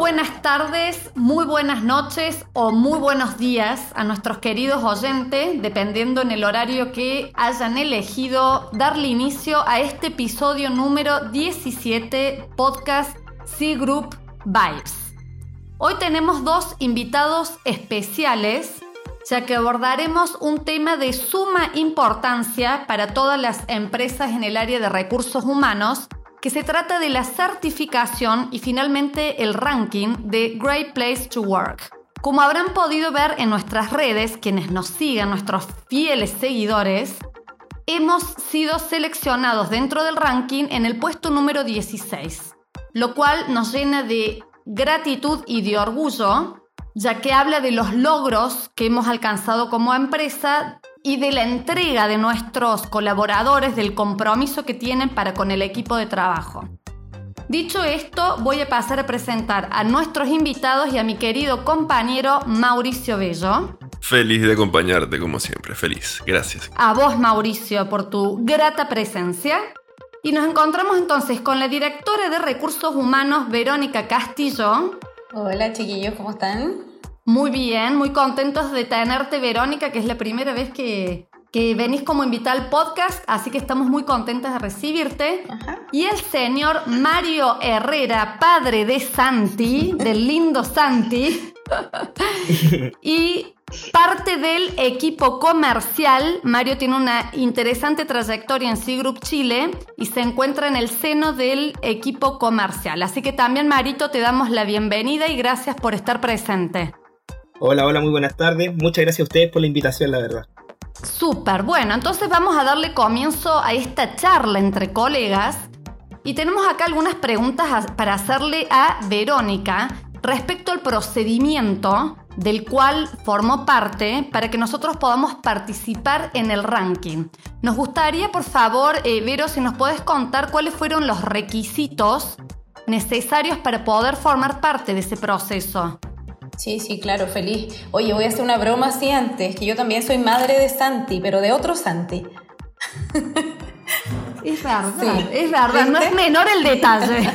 buenas tardes, muy buenas noches o muy buenos días a nuestros queridos oyentes, dependiendo en el horario que hayan elegido darle inicio a este episodio número 17 podcast C Group Vibes. Hoy tenemos dos invitados especiales, ya que abordaremos un tema de suma importancia para todas las empresas en el área de recursos humanos que se trata de la certificación y finalmente el ranking de Great Place to Work. Como habrán podido ver en nuestras redes, quienes nos sigan, nuestros fieles seguidores, hemos sido seleccionados dentro del ranking en el puesto número 16, lo cual nos llena de gratitud y de orgullo, ya que habla de los logros que hemos alcanzado como empresa y de la entrega de nuestros colaboradores, del compromiso que tienen para con el equipo de trabajo. Dicho esto, voy a pasar a presentar a nuestros invitados y a mi querido compañero Mauricio Bello. Feliz de acompañarte como siempre, feliz. Gracias. A vos, Mauricio, por tu grata presencia. Y nos encontramos entonces con la directora de Recursos Humanos, Verónica Castillo. Hola, chiquillos, ¿cómo están? Muy bien, muy contentos de tenerte, Verónica, que es la primera vez que, que venís como invitada al podcast, así que estamos muy contentas de recibirte. Y el señor Mario Herrera, padre de Santi, del lindo Santi, y parte del equipo comercial. Mario tiene una interesante trayectoria en C Group Chile y se encuentra en el seno del equipo comercial. Así que también, Marito, te damos la bienvenida y gracias por estar presente. Hola, hola, muy buenas tardes. Muchas gracias a ustedes por la invitación, la verdad. Súper, bueno, entonces vamos a darle comienzo a esta charla entre colegas y tenemos acá algunas preguntas para hacerle a Verónica respecto al procedimiento del cual formó parte para que nosotros podamos participar en el ranking. Nos gustaría, por favor, eh, Vero, si nos puedes contar cuáles fueron los requisitos necesarios para poder formar parte de ese proceso. Sí, sí, claro, feliz. Oye, voy a hacer una broma así antes, que yo también soy madre de Santi, pero de otro Santi. Es verdad, es verdad, no es menor el detalle.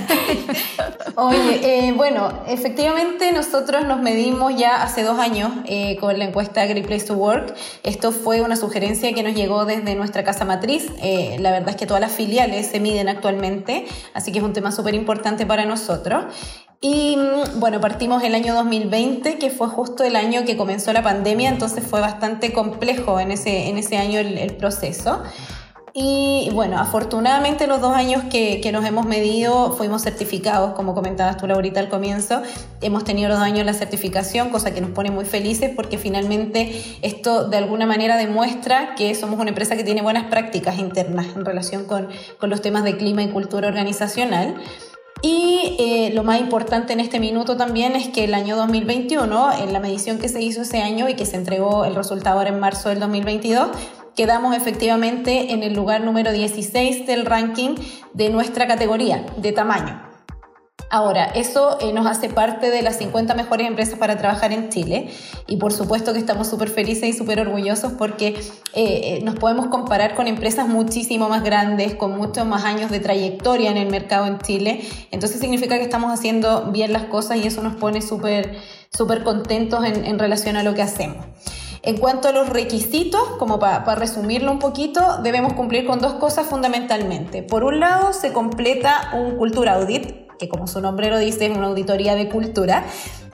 Oye, eh, bueno, efectivamente nosotros nos medimos ya hace dos años eh, con la encuesta Great Place to Work. Esto fue una sugerencia que nos llegó desde nuestra casa matriz. Eh, la verdad es que todas las filiales se miden actualmente, así que es un tema súper importante para nosotros. Y mm, bueno, partimos el año 2020, que fue justo el año que comenzó la pandemia, entonces fue bastante complejo en ese, en ese año el, proceso. Y bueno, afortunadamente los dos años que, que, nos hemos medido fuimos certificados, como comentabas tú Laurita al comienzo. Hemos tenido los dos años la certificación, cosa que nos pone muy felices porque finalmente esto de alguna manera demuestra que somos una empresa que tiene buenas prácticas internas en relación con, con los temas de clima y cultura organizacional. Y eh, lo más importante en este minuto también es que el año 2021, en la medición que se hizo ese año y que se entregó el resultado ahora en marzo del 2022, quedamos efectivamente en el lugar número 16 del ranking de nuestra categoría de tamaño. Ahora, eso eh, nos hace parte de las 50 mejores empresas para trabajar en Chile y por supuesto que estamos súper felices y súper orgullosos porque eh, eh, nos podemos comparar con empresas muchísimo más grandes, con muchos más años de trayectoria en el mercado en Chile. Entonces significa que estamos haciendo bien las cosas y eso nos pone súper súper contentos en, en relación a lo que hacemos. En cuanto a los requisitos, como para resumirlo un poquito, debemos cumplir con dos cosas fundamentalmente. Por un lado, se completa un Cultura Audit, que como su nombre lo dice, es una auditoría de cultura,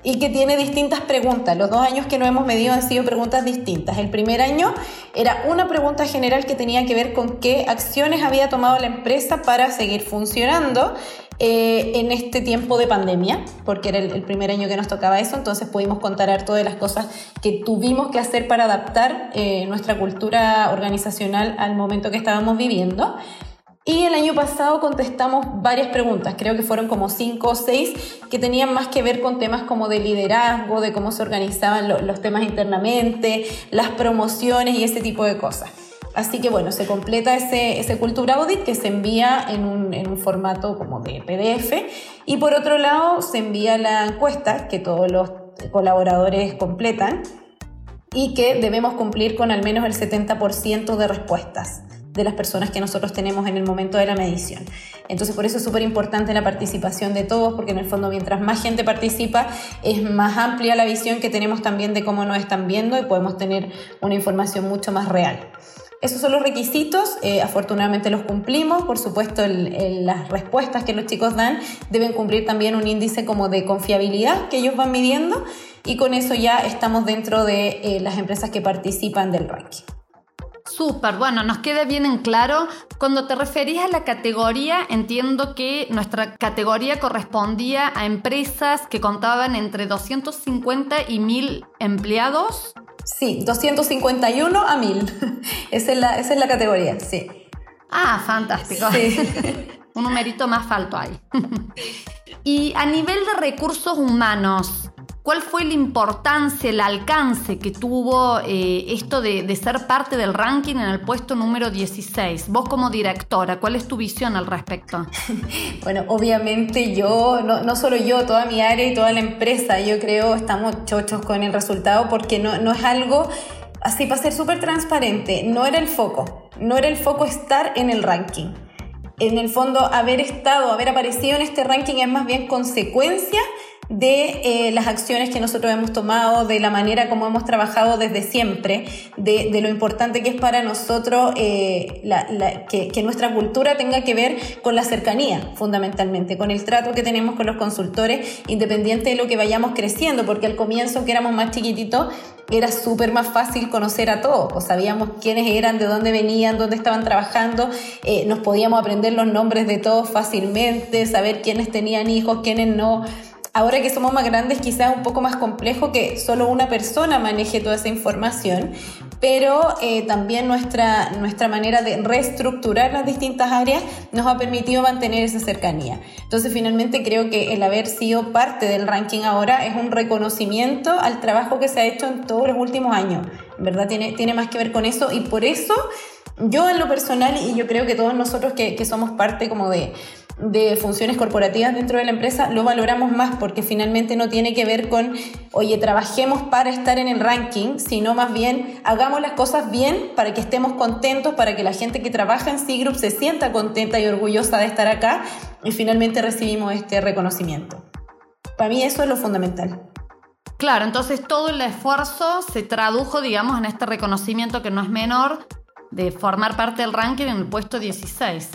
y que tiene distintas preguntas. Los dos años que no hemos medido han sido preguntas distintas. El primer año era una pregunta general que tenía que ver con qué acciones había tomado la empresa para seguir funcionando eh, en este tiempo de pandemia, porque era el, primer año que nos tocaba eso, entonces pudimos contar todas las cosas que tuvimos que hacer para adaptar eh, nuestra cultura organizacional al momento que estábamos viviendo. Y el año pasado contestamos varias preguntas, creo que fueron como cinco o seis, que tenían más que ver con temas como de liderazgo, de cómo se organizaban los temas internamente, las promociones y ese tipo de cosas. Así que bueno, se completa ese, ese Cultura Audit que se envía en un, en un, formato como de PDF y por otro lado se envía la encuesta que todos los colaboradores completan y que debemos cumplir con al menos el 70% de respuestas. De las personas que nosotros tenemos en el momento de la medición. Entonces por eso es súper importante la participación de todos, porque en el fondo mientras más gente participa, es más amplia la visión que tenemos también de cómo nos están viendo y podemos tener una información mucho más real. Esos son los requisitos, eh, afortunadamente los cumplimos, por supuesto las respuestas que los chicos dan deben cumplir también un índice como de confiabilidad que ellos van midiendo y con eso ya estamos dentro de eh, las empresas que participan del ranking. Súper, bueno, nos queda bien en claro. Cuando te referís a la categoría, entiendo que nuestra categoría correspondía a empresas que contaban entre 250 y 1000 empleados. Sí, 251 a 1000. esa, es la, esa es la categoría, sí. Ah, fantástico. Sí. Un numerito más alto ahí. y a nivel de recursos humanos, ¿Cuál fue la importancia, el alcance que tuvo eh, esto de, ser parte del ranking en el puesto número 16? Vos como directora, ¿cuál es tu visión al respecto? Bueno, obviamente yo, no, no solo yo, toda mi área y toda la empresa, yo creo estamos chochos con el resultado porque no, no es algo, así para ser súper transparente, no era el foco, no era el foco estar en el ranking. En el fondo, haber estado, haber aparecido en este ranking es más bien consecuencia de eh, las acciones que nosotros hemos tomado, de la manera como hemos trabajado desde siempre, de, lo importante que es para nosotros eh, que, nuestra cultura tenga que ver con la cercanía, fundamentalmente, con el trato que tenemos con los consultores, independiente de lo que vayamos creciendo, porque al comienzo que éramos más chiquititos, era súper más fácil conocer a todos, o sabíamos quiénes eran, de dónde venían, dónde estaban trabajando, eh, nos podíamos aprender los nombres de todos fácilmente, saber quiénes tenían hijos, quiénes no. Ahora que somos más grandes, quizás es un poco más complejo que solo una persona maneje toda esa información, pero eh, también nuestra, nuestra manera de reestructurar las distintas áreas nos ha permitido mantener esa cercanía. Entonces, finalmente creo que el haber sido parte del ranking ahora es un reconocimiento al trabajo que se ha hecho en todos los últimos años. ¿Verdad? Tiene, tiene más que ver con eso y por eso yo en lo personal y yo creo que todos nosotros que, que somos parte como de de funciones corporativas dentro de la empresa lo valoramos más porque finalmente no tiene que ver con, oye, trabajemos para estar en el ranking, sino más bien hagamos las cosas bien para que estemos contentos, para que la gente que trabaja en C-Group se sienta contenta y orgullosa de estar acá y finalmente recibimos este reconocimiento. Para mí eso es lo fundamental. Claro, entonces todo el esfuerzo se tradujo, digamos, en este reconocimiento que no es menor de formar parte del ranking en el puesto 16.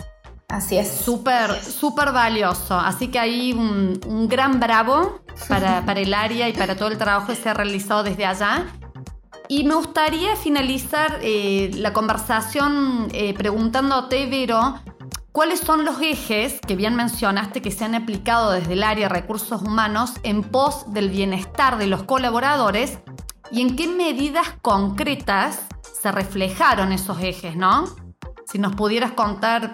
Así es. Súper, súper valioso. Así que hay un, gran bravo para, el área y para todo el trabajo que se ha realizado desde allá. Y me gustaría finalizar eh, la conversación eh, preguntándote, Vero, ¿cuáles son los ejes que bien mencionaste que se han aplicado desde el área de recursos humanos en pos del bienestar de los colaboradores y en qué medidas concretas reflejaron esos ejes, ¿no? Si nos pudieras contar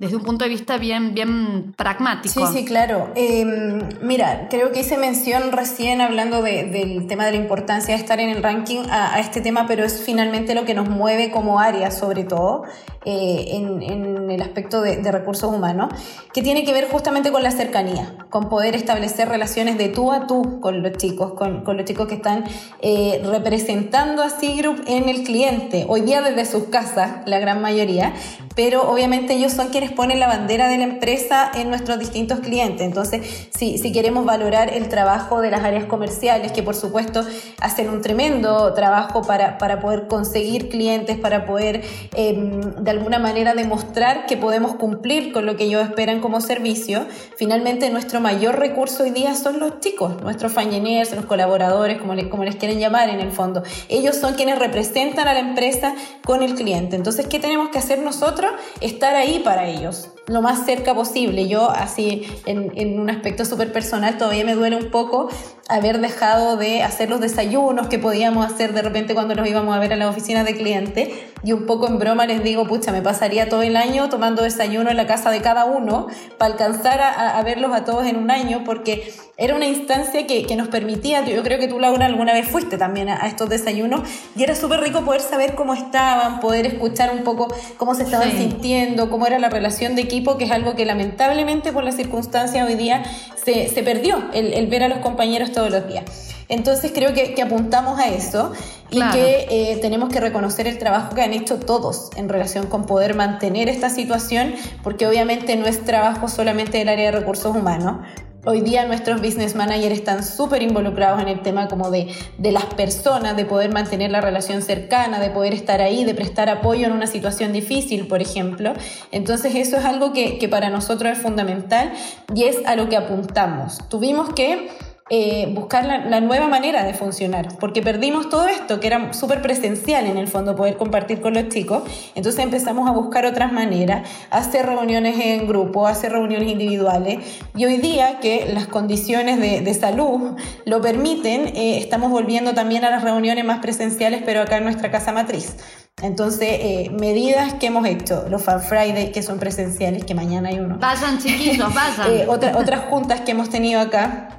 desde un punto de vista bien, bien pragmático. Sí, sí, claro. Em, mira, creo que hice mención recién hablando del tema de la importancia de estar en el ranking a, este tema, pero es finalmente lo que nos mueve como área, sobre todo, eh, en, el aspecto de, recursos humanos, que tiene que ver justamente con la cercanía, con poder establecer relaciones de tú a tú con los chicos, con, con los chicos que están eh, representando a C-Group en el cliente, hoy día desde sus casas, la gran mayoría, pero obviamente ellos son quienes ponen la bandera de la empresa en nuestros distintos clientes. Entonces, si, si queremos valorar el trabajo de las áreas comerciales, que por supuesto hacen un tremendo trabajo para, para poder conseguir clientes, para poder em, de alguna manera demostrar que podemos cumplir con lo que ellos esperan como servicio, finalmente nuestro mayor recurso hoy día son los chicos, nuestros fañeners, los colaboradores, como, como les quieren llamar en el fondo. Ellos son quienes representan a la empresa con el cliente. Entonces, ¿qué tenemos que hacer nosotros? Estar ahí para ellos lo más cerca posible. Yo, así, en, en un aspecto súper personal, todavía me duele un poco haber dejado de hacer los desayunos que podíamos hacer de repente cuando los íbamos a ver a la oficina de cliente. Y un poco en broma les digo, pucha, me pasaría todo el año tomando desayuno en la casa de cada uno para alcanzar a, a verlos a todos en un año, porque era una instancia que, que, nos permitía, yo creo que tú Laura alguna vez fuiste también a, estos desayunos, y era súper rico poder saber cómo estaban, poder escuchar un poco cómo se estaban sintiendo, cómo era la relación de equipo, que es algo que lamentablemente por las circunstancias hoy día se, se perdió, el, el ver a los compañeros todos los días. Entonces creo que, apuntamos a eso y que eh, tenemos que reconocer el trabajo que han hecho todos en relación con poder mantener esta situación, porque obviamente no es trabajo solamente del área de recursos humanos, Hoy día nuestros business managers están súper involucrados en el tema como de, de, las personas, de poder mantener la relación cercana, de poder estar ahí, de prestar apoyo en una situación difícil, por ejemplo. Entonces eso es algo que, que para nosotros es fundamental y es a lo que apuntamos. Tuvimos que eh, buscar la, nueva manera de funcionar, porque perdimos todo esto que era súper presencial en el fondo, poder compartir con los chicos, entonces empezamos a buscar otras maneras, hacer reuniones en grupo, hacer reuniones individuales, y hoy día que las condiciones de, salud lo permiten, eh, estamos volviendo también a las reuniones más presenciales, pero acá en nuestra casa matriz. Entonces, eh, medidas que hemos hecho, los Fan Friday, que son presenciales, que mañana hay uno. Vayan chiquitos, vayan. otras juntas que hemos tenido acá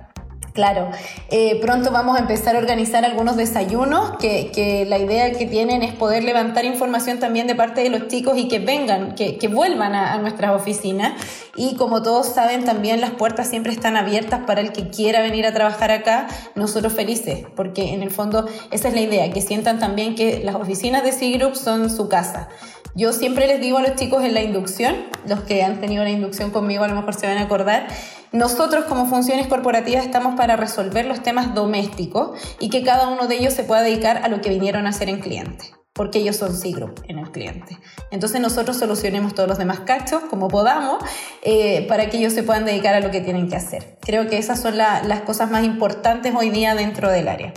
Claro, eh, pronto vamos a empezar a organizar algunos desayunos que, la idea que tienen es poder levantar información también de parte de los chicos y que vengan, que, vuelvan a, nuestras oficinas. Y como todos saben, también las puertas siempre están abiertas para el que quiera venir a trabajar acá, nosotros felices, porque en el fondo esa es la idea, que sientan también que las oficinas de C-Group son su casa. Yo siempre les digo a los chicos en la inducción, los que han tenido la inducción conmigo a lo mejor se van a acordar, nosotros como funciones corporativas estamos para resolver los temas domésticos y que cada uno de ellos se pueda dedicar a lo que vinieron a hacer en cliente porque ellos son C-Group en el cliente. Entonces nosotros solucionemos todos los demás cachos como podamos eh, para que ellos se puedan dedicar a lo que tienen que hacer. Creo que esas son las cosas más importantes hoy día dentro del área.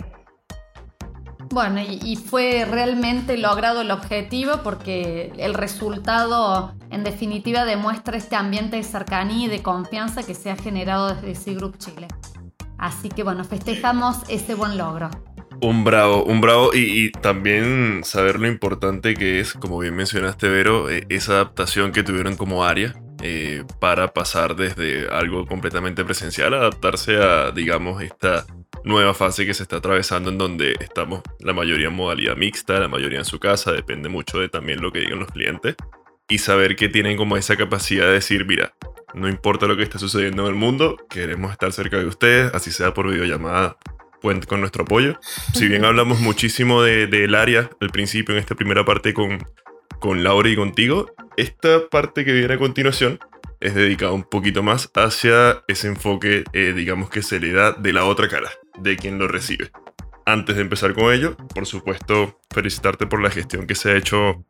Bueno, y, fue realmente logrado el objetivo porque el resultado en definitiva demuestra este ambiente de cercanía y de confianza que se ha generado desde C-Group Chile. Así que bueno, festejamos ese buen logro. Un bravo, un bravo y, también saber lo importante que es, como bien mencionaste Vero, eh, esa adaptación que tuvieron como área eh, para pasar desde algo completamente presencial a adaptarse a, digamos, esta nueva fase que se está atravesando en donde estamos la mayoría en modalidad mixta, la mayoría en su casa, depende mucho de también lo que digan los clientes. Y saber que tienen como esa capacidad de decir, mira, no importa lo que esté sucediendo en el mundo, queremos estar cerca de ustedes, así sea por videollamada, cuenten con nuestro apoyo. Si bien hablamos muchísimo del de, área al principio, en esta primera parte con, con Laura y contigo, esta parte que viene a continuación es dedicada un poquito más hacia ese enfoque, eh, digamos que se le da de la otra cara, de quien lo recibe. Antes de empezar con ello, por supuesto, felicitarte por la gestión que se ha hecho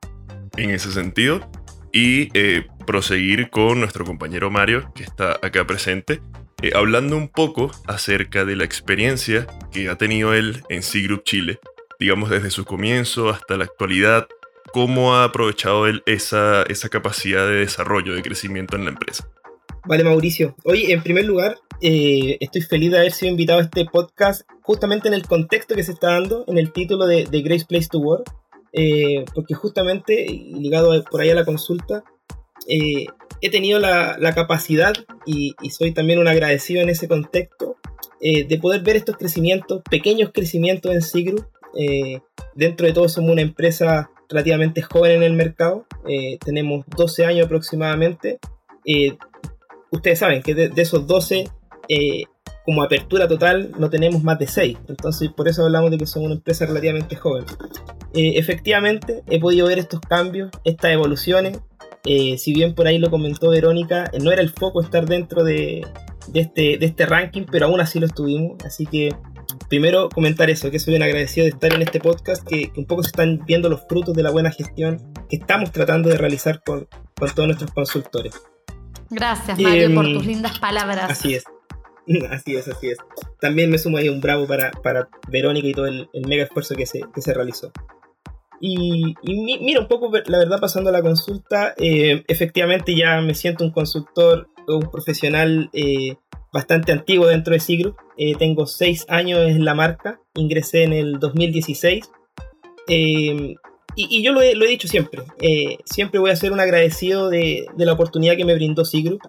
en ese sentido y eh, proseguir con nuestro compañero Mario, que está acá presente, eh, hablando un poco acerca de la experiencia que ha tenido él en C-Group Chile, digamos desde su comienzo hasta la actualidad, cómo ha aprovechado él esa, esa capacidad de desarrollo, de crecimiento en la empresa. Vale, Mauricio. Hoy, en primer lugar, eh, estoy feliz de haber sido invitado a este podcast justamente en el contexto que se está dando, en el título de, de Grace Place to Work, eh, porque justamente, ligado por ahí a la consulta, eh, he tenido la, la capacidad, y, y, soy también un agradecido en ese contexto, de poder ver estos crecimientos, pequeños crecimientos en Sigru. dentro de todo somos una empresa relativamente joven en el mercado, tenemos 12 años aproximadamente, ustedes saben que de, esos 12, eh, como apertura total, no tenemos más de 6. Entonces, por eso hablamos de que somos una empresa relativamente joven. Eh, efectivamente, he podido ver estos cambios, estas evoluciones. Eh, si bien por ahí lo comentó Verónica, no era el foco estar dentro de, este, de este ranking, pero aún así lo estuvimos. Así que primero comentar eso, que soy un agradecido de estar en este podcast, que, un poco se están viendo los frutos de la buena gestión que estamos tratando de realizar con, con todos nuestros consultores. Gracias, Mario, por tus lindas palabras. Así es. Así es, así es. También me sumo ahí un bravo para, para Verónica y todo el, mega esfuerzo que se, que se realizó. Y, mira, un poco, la verdad, pasando a la consulta, eh, efectivamente ya me siento un consultor, un profesional eh, bastante antiguo dentro de Sigru. Eh, tengo seis años en la marca, ingresé en el 2016. Y, yo lo he, dicho siempre, eh, siempre voy a ser un agradecido de, la oportunidad que me brindó Sigroup.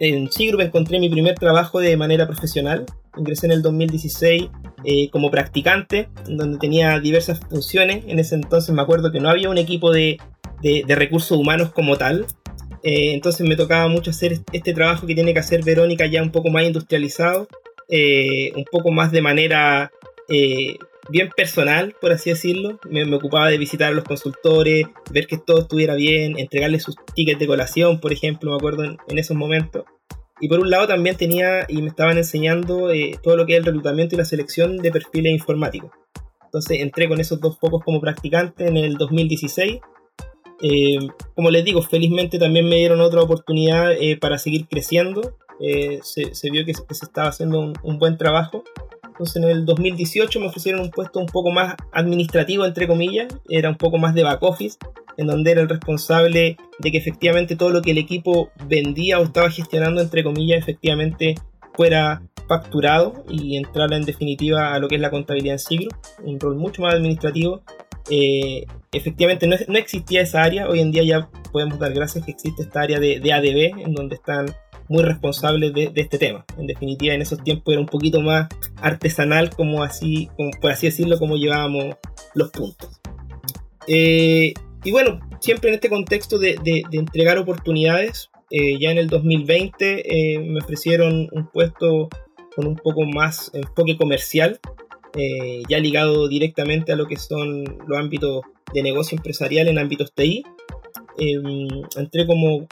Eh, en Sigroup encontré mi primer trabajo de manera profesional. Ingresé en el 2016 eh, como practicante, donde tenía diversas funciones. En ese entonces me acuerdo que no había un equipo de, recursos humanos como tal. entonces me tocaba mucho hacer este trabajo que tiene que hacer Verónica ya un poco más industrializado, eh, un poco más de manera eh, bien personal, por así decirlo. Me, ocupaba de visitar a los consultores, ver que todo estuviera bien, entregarles sus tickets de colación, por ejemplo, me acuerdo en, esos momentos. Y por un lado también tenía y me estaban enseñando eh, todo lo que es el reclutamiento y la selección de perfiles informáticos. Entonces entré con esos dos focos como practicante en el 2016. Eh, como les digo, felizmente también me dieron otra oportunidad eh, para seguir creciendo. Se, vio que, se estaba haciendo un buen trabajo entonces en el 2018 me ofrecieron un puesto un poco más administrativo, entre comillas, era un poco más de back office, en donde era el responsable de que efectivamente todo lo que el equipo vendía o estaba gestionando, entre comillas, efectivamente fuera facturado y entrara en definitiva a lo que es la contabilidad en siglo, un rol mucho más administrativo. Eh, efectivamente no, existía esa área, hoy en día ya podemos dar gracias que existe esta área de ADB, en donde están muy responsables de, este tema. En definitiva, en esos tiempos era un poquito más artesanal, como así, por así decirlo, como llevábamos los puntos. Eh, y bueno, siempre en este contexto de, entregar oportunidades, eh, ya en el 2020 eh, me ofrecieron un puesto con un poco más enfoque comercial, ya ligado directamente a lo que son los ámbitos de negocio empresarial en ámbitos TI. entré como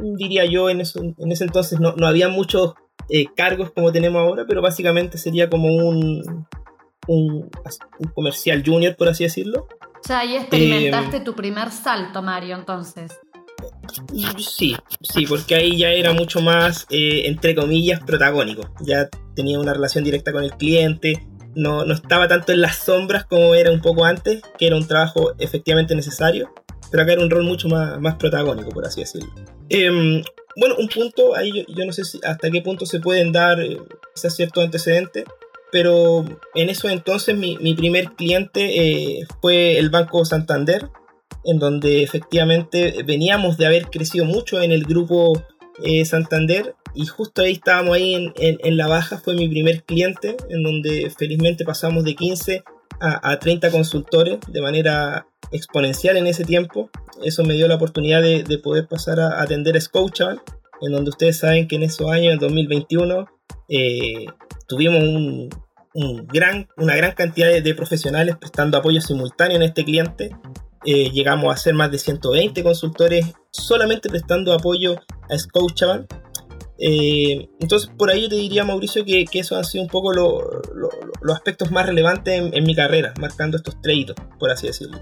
diría yo, en, eso, en ese entonces no, no había muchos eh, cargos como tenemos ahora, pero básicamente sería como un, un, comercial junior, por así decirlo. O sea, ahí experimentaste eh, tu primer salto, Mario, entonces. Sí, sí, porque ahí ya era mucho más, eh, entre comillas, protagónico. Ya tenía una relación directa con el cliente, no, no estaba tanto en las sombras como era un poco antes, que era un trabajo efectivamente necesario pero acá era un rol mucho más, más protagónico, por así decirlo. Em, bueno, un punto, ahí yo, no sé si hasta qué punto se pueden dar eh, ese cierto antecedente, pero en eso entonces mi, mi primer cliente eh, fue el Banco Santander, en donde efectivamente veníamos de haber crecido mucho en el grupo eh, Santander y justo ahí estábamos ahí en, en, la baja, fue mi primer cliente, en donde felizmente pasamos de 15 a, a 30 consultores de manera exponencial en ese tiempo. Eso me dio la oportunidad de, poder pasar a atender a Scotiabank, en donde ustedes saben que en esos años, en 2021, eh, tuvimos un, gran, una gran cantidad de, profesionales prestando apoyo simultáneo en este cliente. Eh, llegamos a ser más de 120 consultores solamente prestando apoyo a Scotiabank. Eh, entonces, por ahí yo te diría, Mauricio, que, que eso han sido un poco los aspectos más relevantes en, en, mi carrera, marcando estos tres por así decirlo.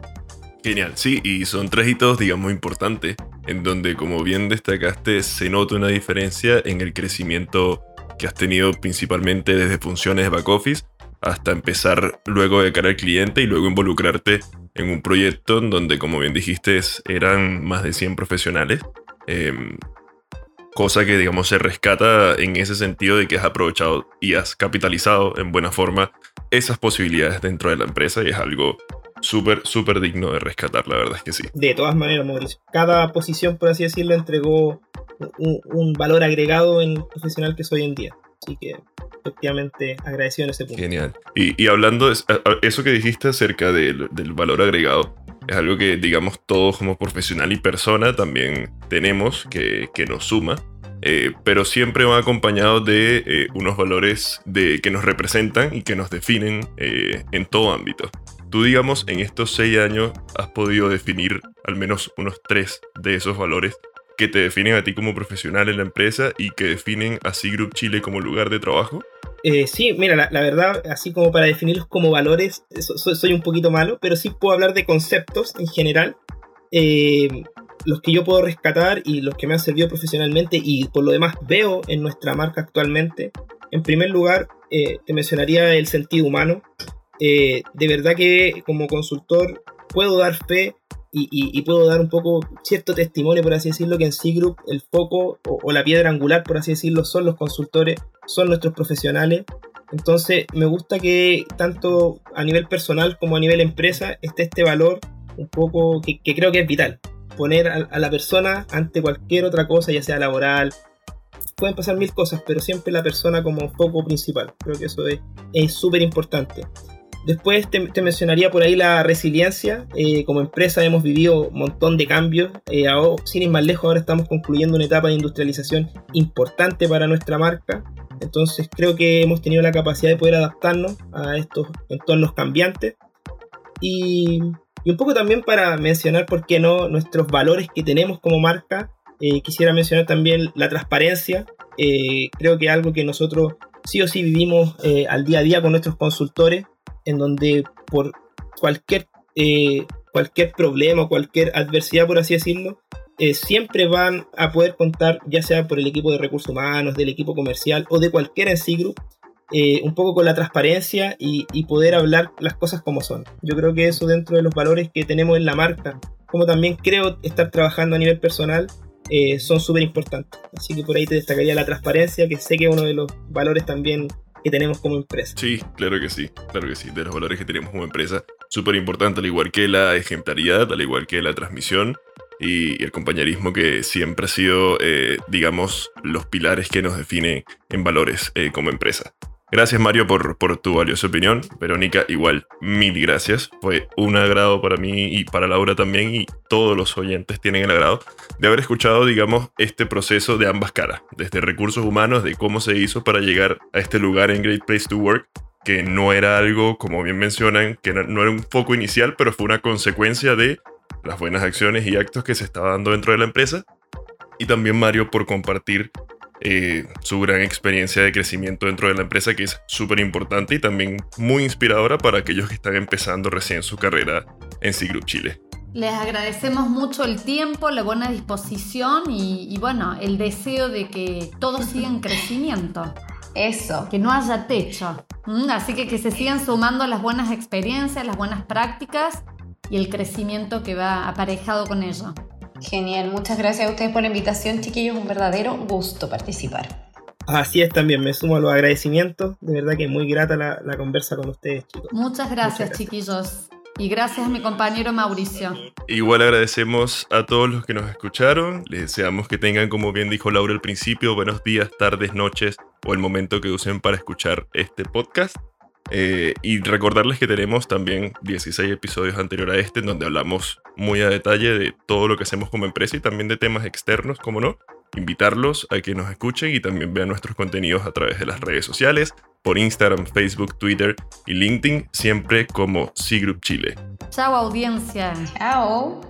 Genial, sí, y son tres hitos, digamos, importantes, en donde, como bien destacaste, se nota una diferencia en el crecimiento que has tenido principalmente desde funciones back office hasta empezar luego de cara al cliente y luego involucrarte en un proyecto en donde, como bien dijiste, eran más de 100 profesionales. Em, cosa que, digamos, se rescata en ese sentido de que has aprovechado y has capitalizado en buena forma esas posibilidades dentro de la empresa y es algo súper, súper digno de rescatar, la verdad es que sí. De todas maneras, Mauricio. Cada posición, por así decirlo, entregó un, valor agregado en el profesional que soy hoy en día. Así que efectivamente agradecido en ese punto. Genial. Y, hablando de eso que dijiste acerca del, valor agregado, es algo que digamos todos como profesional y persona también tenemos que, que nos suma. Eh, pero siempre va acompañado de eh, unos valores de, que nos representan y que nos definen eh, en todo ámbito. Tú, digamos, en estos seis años has podido definir al menos unos tres de esos valores que te definen a ti como profesional en la empresa y que definen a C Chile como lugar de trabajo? Eh, sí, mira, la, verdad, así como para definirlos como valores, soy, un poquito malo, pero sí puedo hablar de conceptos en general, eh, los que yo puedo rescatar y los que me han servido profesionalmente y por lo demás veo en nuestra marca actualmente. En primer lugar, eh, te mencionaría el sentido humano. Eh, de verdad que como consultor puedo dar fe y, puedo dar un poco cierto testimonio, por así decirlo, que en C-Group el foco o, la piedra angular, por así decirlo, son los consultores, son nuestros profesionales. Entonces me gusta que tanto a nivel personal como a nivel empresa esté este valor un poco que, creo que es vital. Poner a, la persona ante cualquier otra cosa, ya sea laboral, pueden pasar mil cosas, pero siempre la persona como foco principal. Creo que eso es súper importante. Después te, mencionaría por ahí la resiliencia. Eh, como empresa hemos vivido un montón de cambios. Eh, sin ir más lejos, ahora estamos concluyendo una etapa de industrialización importante para nuestra marca. Entonces creo que hemos tenido la capacidad de poder adaptarnos a estos entornos cambiantes y, un poco también para mencionar, ¿por qué no?, nuestros valores que tenemos como marca. Eh, quisiera mencionar también la transparencia. Eh, creo que algo que nosotros sí o sí vivimos al día a día con nuestros consultores, en donde por cualquier, cualquier problema cualquier adversidad, por así decirlo, siempre van a poder contar, ya sea por el equipo de recursos humanos, del equipo comercial o de cualquier en sí group, eh, un poco con la transparencia y, poder hablar las cosas como son. Yo creo que eso dentro de los valores que tenemos en la marca, como también creo estar trabajando a nivel personal, eh, son súper importantes. Así que por ahí te destacaría la transparencia, que sé que es uno de los valores también que tenemos como empresa. Sí, claro que sí, claro que sí, de los valores que tenemos como empresa, súper importante, al igual que la ejemplaridad, al igual que la transmisión y el compañerismo que siempre ha sido, eh, digamos, los pilares que nos definen en valores como empresa. Gracias Mario por, por tu valiosa opinión. Verónica, igual, mil gracias. Fue un agrado para mí y para Laura también y todos los oyentes tienen el agrado de haber escuchado, digamos, este proceso de ambas caras, desde recursos humanos, de cómo se hizo para llegar a este lugar en Great Place to Work, que no era algo, como bien mencionan, que no era un foco inicial, pero fue una consecuencia de las buenas acciones y actos que se estaba dando dentro de la empresa. Y también Mario por compartir eh, su gran experiencia de crecimiento dentro de la empresa, que es súper importante y también muy inspiradora para aquellos que están empezando recién su carrera en C Group Chile. Les agradecemos mucho el tiempo, la buena disposición y, bueno, el deseo de que todos sigan en crecimiento. Eso. Que no haya techo. Mm, así que que se sigan sumando las buenas experiencias, las buenas prácticas y el crecimiento que va aparejado con ello. Genial, muchas gracias a ustedes por la invitación, chiquillos, un verdadero gusto participar. Así es también, me sumo a los agradecimientos, de verdad que es muy grata la, conversa con ustedes, chicos. Muchas gracias, chiquillos. Y gracias a mi compañero Mauricio. Igual agradecemos a todos los que nos escucharon. Les deseamos que tengan, como bien dijo Laura al principio, buenos días, tardes, noches o el momento que usen para escuchar este podcast. Eh, y recordarles que tenemos también 16 episodios anteriores a este en donde hablamos muy a detalle de todo lo que hacemos como empresa y también de temas externos, como no. Invitarlos a que nos escuchen y también vean nuestros contenidos a través de las redes sociales, por Instagram, Facebook, Twitter y LinkedIn, siempre como C Group Chile. Chao audiencia. Chao.